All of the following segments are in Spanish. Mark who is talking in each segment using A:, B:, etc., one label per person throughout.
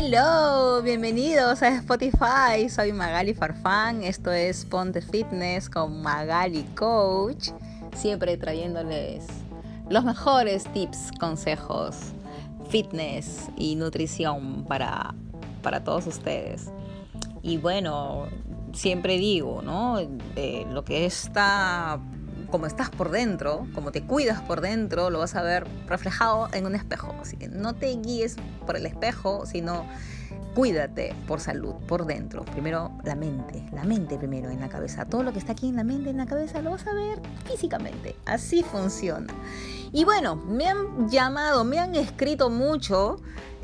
A: Hello, bienvenidos a Spotify. Soy Magali Farfán. Esto es Ponte Fitness con Magali Coach. Siempre trayéndoles los mejores tips, consejos, fitness y nutrición para, para todos ustedes. Y bueno, siempre digo, ¿no? lo que está como estás por dentro, como te cuidas por dentro, lo vas a ver reflejado en un espejo. Así que no te guíes por el espejo, sino cuídate por salud, por dentro. Primero la mente, la mente primero en la cabeza. Todo lo que está aquí en la mente, en la cabeza, lo vas a ver físicamente. Así funciona. Y bueno, me han llamado, me han escrito mucho,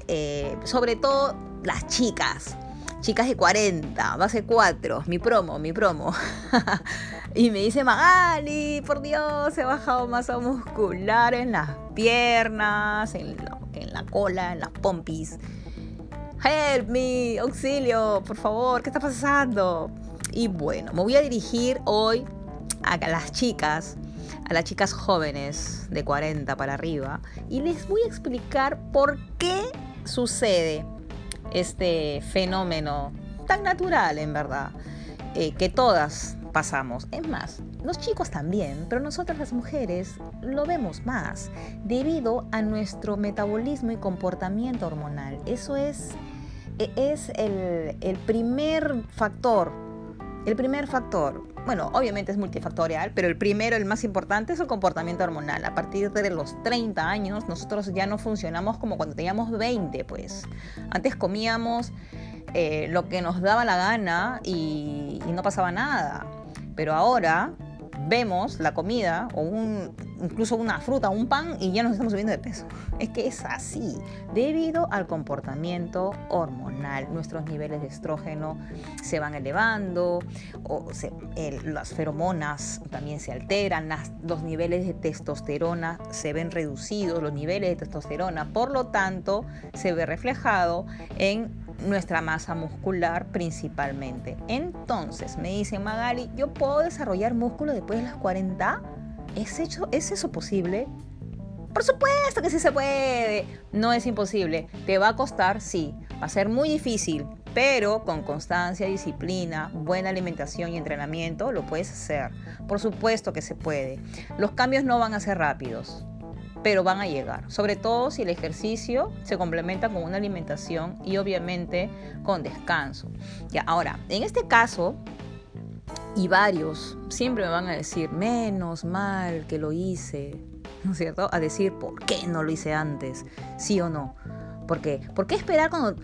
A: eh, sobre todo las chicas chicas de 40, base 4, mi promo, mi promo. y me dice Magali, por Dios, he bajado masa muscular en las piernas, en la, cola, en las pompis. Help me, auxilio, por favor, ¿qué está pasando? Y bueno, me voy a dirigir hoy a las chicas, a las chicas jóvenes de 40 para arriba, y les voy a explicar por qué sucede este fenómeno tan natural en verdad, eh, que todas pasamos. Es más, los chicos también, pero nosotras las mujeres lo vemos más debido a nuestro metabolismo y comportamiento hormonal. Eso es, e, es el, el primer factor. El primer factor bueno, obviamente es multifactorial, pero el primero, el más importante, es el comportamiento hormonal. A partir de los 30 años, nosotros ya no funcionamos como cuando teníamos 20, pues. Antes comíamos eh, lo que nos daba la gana y no pasaba nada. Pero ahora vemos la comida o un, incluso una fruta, un pan y ya nos estamos subiendo de peso. Es que es así, debido al comportamiento hormonal. Nuestros niveles de estrógeno se van elevando, o las feromonas también se alteran, los niveles de testosterona se ven reducidos, los niveles de testosterona, por lo tanto, se ve reflejado en nuestra masa muscular principalmente. Entonces, me dice Magali, ¿yo puedo desarrollar músculo después de las 40? ¿Es, ¿Es eso posible? Por supuesto que sí se puede. No es imposible. ¿Te va a costar? Sí. Va a ser muy difícil, pero con constancia, disciplina, buena alimentación y entrenamiento lo puedes hacer. Por supuesto que se puede. Los cambios no van a ser rápidos pero van a llegar, sobre todo si el ejercicio se complementa con una alimentación y obviamente con descanso. Ya, ahora, en este caso, y varios siempre me van a decir, menos mal que lo hice, ¿no es cierto? A decir, ¿por qué no lo hice antes? ¿Sí o no? ¿Por qué? ¿Por qué esperar cuando,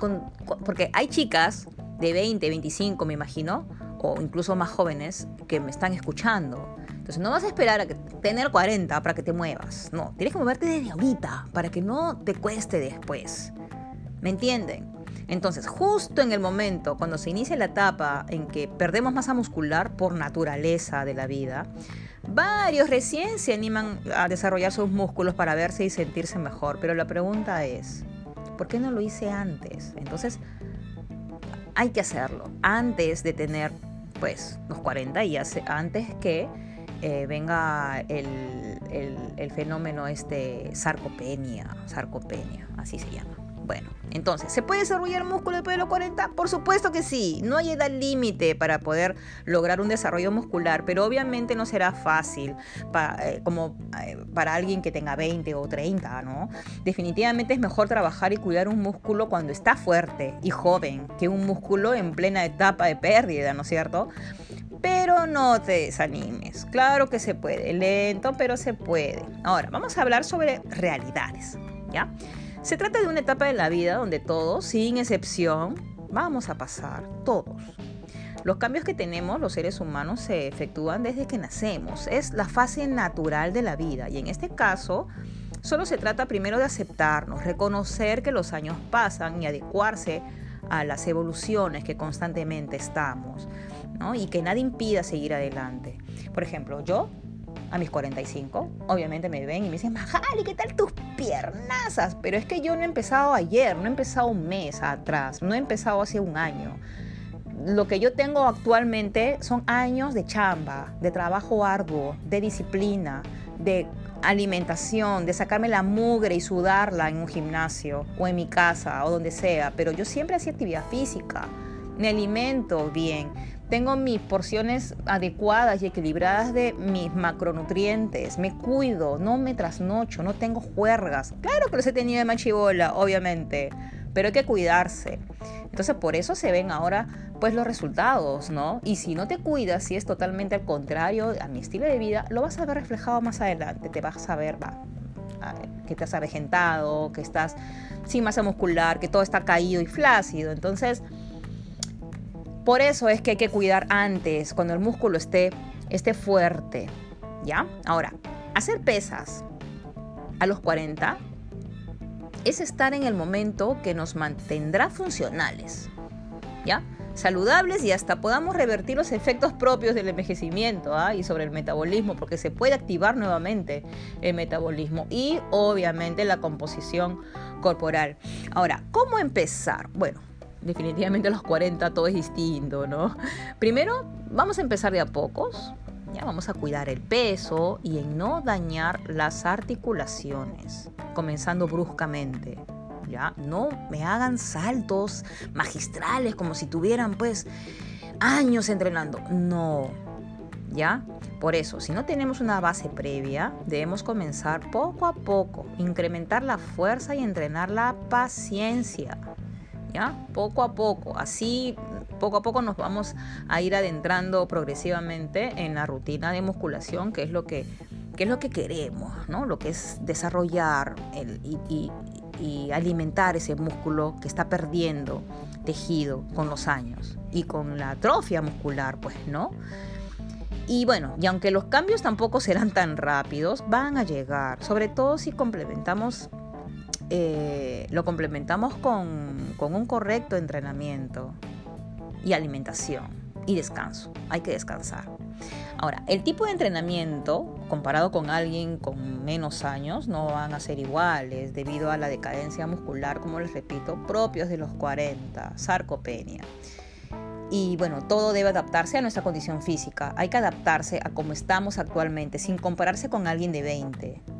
A: porque hay chicas de 20, 25, me imagino, o incluso más jóvenes que me están escuchando entonces no vas a esperar a tener 40 para que te muevas. No, tienes que moverte desde ahorita para que no te cueste después. ¿Me entienden? Entonces, justo en el momento cuando se inicia la etapa en que perdemos masa muscular por naturaleza de la vida, varios recién se animan a desarrollar sus músculos para verse y sentirse mejor. Pero la pregunta es, ¿por qué no lo hice antes? Entonces, hay que hacerlo antes de tener, pues, los 40 y antes que eh, venga el, el, fenómeno este sarcopenia, sarcopenia, así se llama. Bueno, entonces, ¿se puede desarrollar músculo después de los 40? Por supuesto que sí. No hay edad límite para poder lograr un desarrollo muscular, pero obviamente no será fácil eh, como eh, para alguien que tenga 20 o 30, ¿no? Definitivamente es mejor trabajar y cuidar un músculo cuando está fuerte y joven que un músculo en plena etapa de pérdida, ¿no es cierto? Pero no te desanimes. Claro que se puede, lento, pero se puede. Ahora, vamos a hablar sobre realidades, ¿ya? Se trata de una etapa de la vida donde todos, sin excepción, vamos a pasar, todos. Los cambios que tenemos los seres humanos se efectúan desde que nacemos. Es la fase natural de la vida y en este caso solo se trata primero de aceptarnos, reconocer que los años pasan y adecuarse a las evoluciones que constantemente estamos y que nada impida seguir adelante. Por ejemplo, yo a mis 45, obviamente me ven y me dicen, Majali, ¿qué tal tus piernazas? Pero es que yo no he empezado ayer, no he empezado un mes atrás, no he empezado hace un año. Lo que yo tengo actualmente son años de chamba, de trabajo arduo, de disciplina, de alimentación, de sacarme la mugre y sudarla en un gimnasio o en mi casa o donde sea, pero yo siempre hacía actividad física, me alimento bien, tengo mis porciones adecuadas y equilibradas de mis macronutrientes, me cuido, no me trasnocho, no tengo juergas. Claro que los he tenido de machibola, obviamente, pero hay que cuidarse. Entonces por eso se ven ahora pues los resultados, ¿no? Y si no te cuidas, si es totalmente al contrario a mi estilo de vida, lo vas a ver reflejado más adelante, te vas a ver, va, que te has avejentado, que estás sin masa muscular, que todo está caído y flácido. Entonces, por eso es que hay que cuidar antes, cuando el músculo esté, esté fuerte. ¿Ya? Ahora, hacer pesas a los 40 es estar en el momento que nos mantendrá funcionales. ¿Ya? saludables y hasta podamos revertir los efectos propios del envejecimiento ¿ah? y sobre el metabolismo, porque se puede activar nuevamente el metabolismo y obviamente la composición corporal. Ahora, ¿cómo empezar? Bueno, definitivamente a los 40 todo es distinto, ¿no? Primero, vamos a empezar de a pocos. Ya vamos a cuidar el peso y en no dañar las articulaciones, comenzando bruscamente. Ya, no me hagan saltos magistrales como si tuvieran pues años entrenando. No. ¿Ya? Por eso, si no tenemos una base previa, debemos comenzar poco a poco, incrementar la fuerza y entrenar la paciencia. ¿Ya? Poco a poco, así poco a poco nos vamos a ir adentrando progresivamente en la rutina de musculación, que es lo que, es lo que queremos, ¿no? Lo que es desarrollar y, y alimentar ese músculo que está perdiendo tejido con los años y con la atrofia muscular, pues, ¿no? Y bueno, y aunque los cambios tampoco serán tan rápidos, van a llegar, sobre todo si complementamos eh, lo complementamos con, un correcto entrenamiento y alimentación y descanso. Hay que descansar. Ahora, el tipo de entrenamiento comparado con alguien con menos años no van a ser iguales debido a la decadencia muscular, como les repito, propios de los 40, sarcopenia. Y bueno, todo debe adaptarse a nuestra condición física. Hay que adaptarse a cómo estamos actualmente, sin compararse con alguien de 20.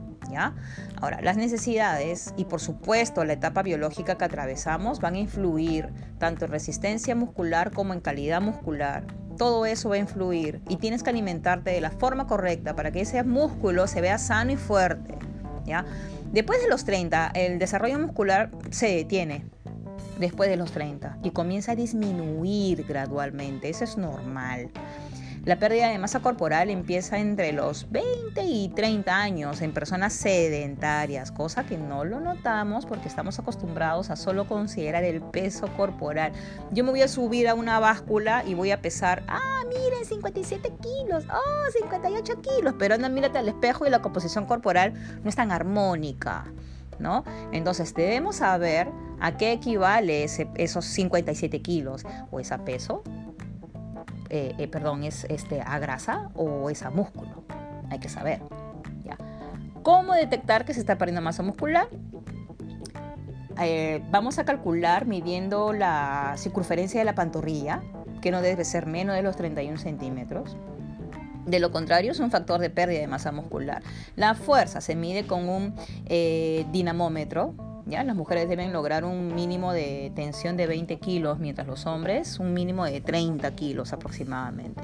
A: Ahora, las necesidades y por supuesto la etapa biológica que atravesamos van a influir tanto en resistencia muscular como en calidad muscular. Todo eso va a influir y tienes que alimentarte de la forma correcta para que ese músculo se vea sano y fuerte, ¿ya? Después de los 30, el desarrollo muscular se detiene, después de los 30 y comienza a disminuir gradualmente. Eso es normal. La pérdida de masa corporal empieza entre los 20 y 30 años en personas sedentarias, cosa que no lo notamos porque estamos acostumbrados a solo considerar el peso corporal. Yo me voy a subir a una báscula y voy a pesar, ah, miren, 57 kilos, oh, 58 kilos, pero anda, mírate al espejo y la composición corporal no es tan armónica. ¿No? Entonces debemos saber a qué equivale esos 57 kilos o ese peso eh, eh, perdón, es este, a grasa o es a músculo. Hay que saber. ¿ya? ¿Cómo detectar que se está perdiendo masa muscular? Eh, vamos a calcular midiendo la circunferencia de la pantorrilla, que no debe ser menos de los 31 centímetros. De lo contrario, es un factor de pérdida de masa muscular. La fuerza se mide con un dinamómetro, las mujeres deben lograr un mínimo de tensión de 20 kilos, mientras los hombres un mínimo de 30 kilos aproximadamente.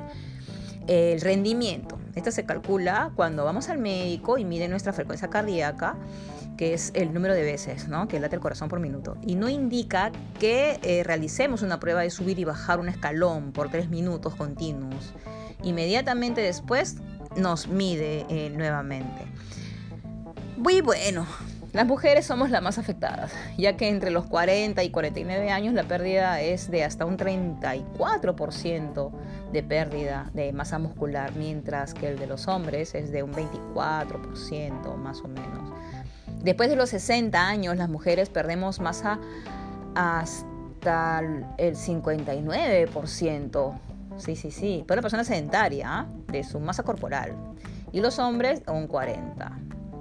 A: El rendimiento. Esto se calcula cuando vamos al médico y mide nuestra frecuencia cardíaca, que es el número de veces ¿no? que late el corazón por minuto. Y no indica que eh, realicemos una prueba de subir y bajar un escalón por tres minutos continuos. Inmediatamente después nos mide eh, nuevamente. Muy bueno, las mujeres somos las más afectadas, ya que entre los 40 y 49 años la pérdida es de hasta un 34% de pérdida de masa muscular, mientras que el de los hombres es de un 24% más o menos. Después de los 60 años, las mujeres perdemos masa hasta el 59%. Sí, sí, sí. Pero la persona sedentaria ¿ah? de su masa corporal. Y los hombres un 40%.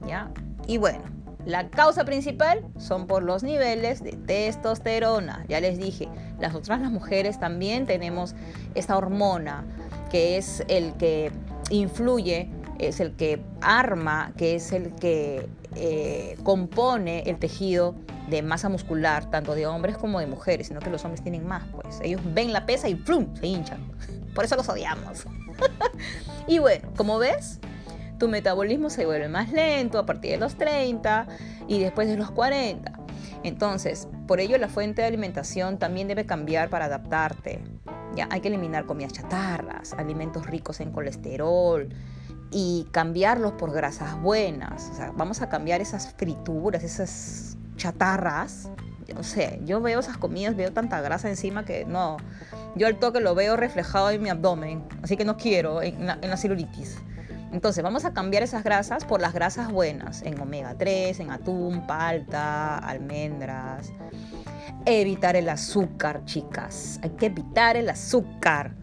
A: ¿Ya? Y bueno, la causa principal son por los niveles de testosterona. Ya les dije, las otras las mujeres también tenemos esta hormona que es el que influye es el que arma, que es el que eh, compone el tejido de masa muscular, tanto de hombres como de mujeres, sino que los hombres tienen más, pues. Ellos ven la pesa y ¡plum! se hinchan. Por eso los odiamos. y bueno, como ves, tu metabolismo se vuelve más lento a partir de los 30 y después de los 40. Entonces, por ello la fuente de alimentación también debe cambiar para adaptarte. Ya hay que eliminar comidas chatarras, alimentos ricos en colesterol, y cambiarlos por grasas buenas. O sea, vamos a cambiar esas frituras, esas chatarras. No sé, yo veo esas comidas, veo tanta grasa encima que no. Yo al toque lo veo reflejado en mi abdomen, así que no quiero en la, en celulitis. Entonces, vamos a cambiar esas grasas por las grasas buenas, en omega 3, en atún, palta, almendras. Evitar el azúcar, chicas. Hay que evitar el azúcar.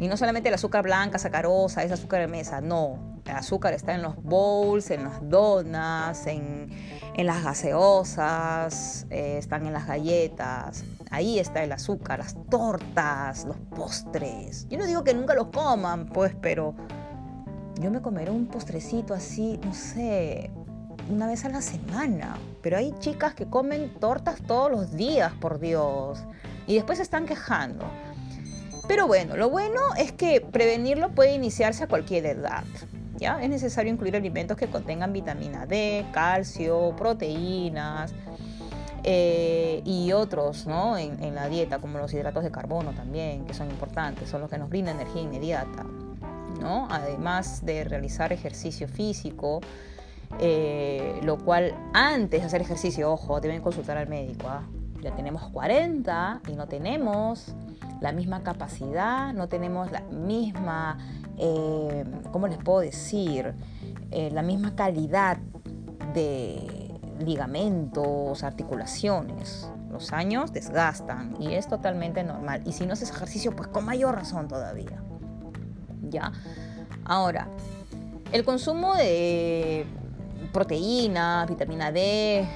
A: Y no solamente el azúcar blanca, sacarosa, es azúcar de mesa, no. El azúcar está en los bowls, en las donas, en, las gaseosas, eh, están en las galletas. Ahí está el azúcar, las tortas, los postres. Yo no digo que nunca los coman, pues, pero yo me comeré un postrecito así, no sé, una vez a la semana. Pero hay chicas que comen tortas todos los días, por Dios. Y después se están quejando. Pero bueno, lo bueno es que prevenirlo puede iniciarse a cualquier edad. ¿ya? Es necesario incluir alimentos que contengan vitamina D, calcio, proteínas eh, y otros ¿no? en, en, la dieta, como los hidratos de carbono también, que son importantes, son los que nos brindan energía inmediata. ¿No? Además de realizar ejercicio físico, eh, lo cual antes de hacer ejercicio, ojo, deben consultar al médico. ¿ah? Ya tenemos 40 y no tenemos la misma capacidad, no tenemos la misma, eh, ¿cómo les puedo decir? Eh, la misma calidad de ligamentos, articulaciones. Los años desgastan y es totalmente normal. Y si no haces ejercicio, pues con mayor razón todavía. ¿Ya? Ahora, el consumo de proteína, vitamina D,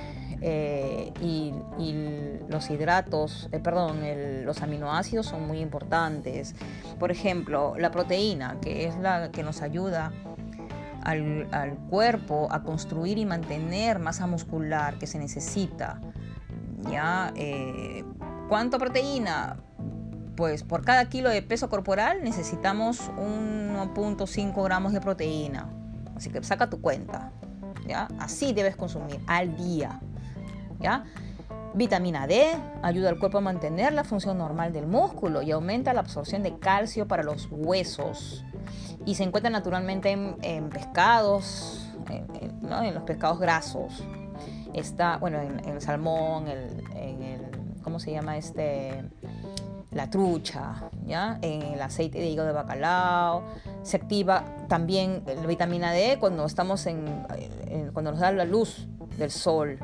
A: eh, y, los hidratos, eh, perdón, los aminoácidos son muy importantes. Por ejemplo, la proteína, que es la que nos ayuda al, cuerpo a construir y mantener masa muscular que se necesita. ¿Ya? Eh, ¿Cuánta proteína? Pues por cada kilo de peso corporal necesitamos 1.5 gramos de proteína. Así que saca tu cuenta. ¿ya? Así debes consumir al día. Vitamina D ayuda al cuerpo a mantener la función normal del músculo y aumenta la absorción de calcio para los huesos. Y se encuentra naturalmente en, pescados, en, los pescados grasos. Está, bueno, en, el salmón, en el, ¿cómo se llama este? La trucha, ¿ya? El aceite de hígado de bacalao. Se activa también la vitamina D cuando estamos en cuando nos da la luz del sol,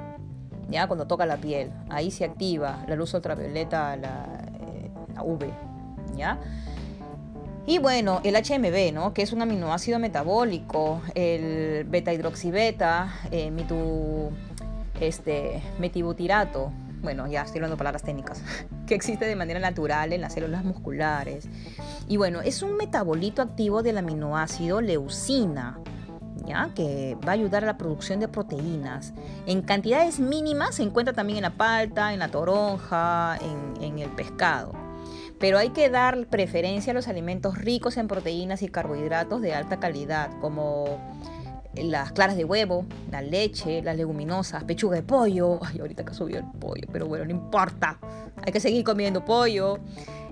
A: ¿ya? Cuando toca la piel, ahí se activa la luz ultravioleta, la, eh, UV, ¿ya? Y bueno, el HMB, ¿no? Que es un aminoácido metabólico, el beta hidroxibeta, eh, este, metibutirato, bueno, ya estoy hablando palabras técnicas, que existe de manera natural en las células musculares. Y bueno, es un metabolito activo del aminoácido leucina, que va a ayudar a la producción de proteínas. En cantidades mínimas se encuentra también en la palta, en la toronja, en, el pescado. Pero hay que dar preferencia a los alimentos ricos en proteínas y carbohidratos de alta calidad, como las claras de huevo, la leche, las leguminosas, pechuga de pollo. Ay, ahorita que subió el pollo, pero bueno, no importa. Hay que seguir comiendo pollo,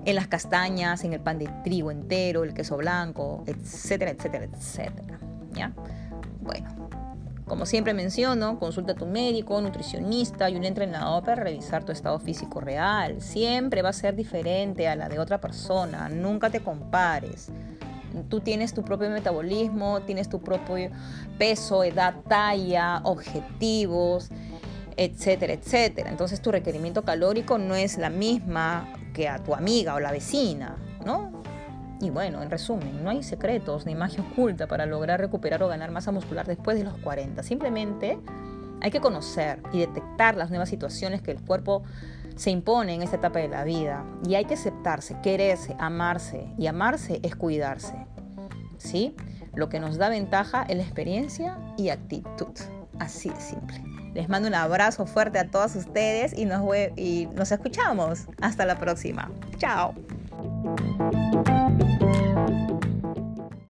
A: en las castañas, en el pan de trigo entero, el queso blanco, etcétera, etcétera, etcétera. ¿Ya? Bueno, como siempre menciono, consulta a tu médico, nutricionista y un entrenador para revisar tu estado físico real. Siempre va a ser diferente a la de otra persona. Nunca te compares. Tú tienes tu propio metabolismo, tienes tu propio peso, edad, talla, objetivos, etcétera, etcétera. Entonces tu requerimiento calórico no es la misma que a tu amiga o la vecina, ¿no? Y bueno, en resumen, no hay secretos ni magia oculta para lograr recuperar o ganar masa muscular después de los 40. Simplemente hay que conocer y detectar las nuevas situaciones que el cuerpo se impone en esta etapa de la vida. Y hay que aceptarse, quererse, amarse. Y amarse es cuidarse. ¿Sí? Lo que nos da ventaja es la experiencia y actitud. Así de simple. Les mando un abrazo fuerte a todos ustedes y nos, y nos escuchamos. Hasta la próxima. Chao.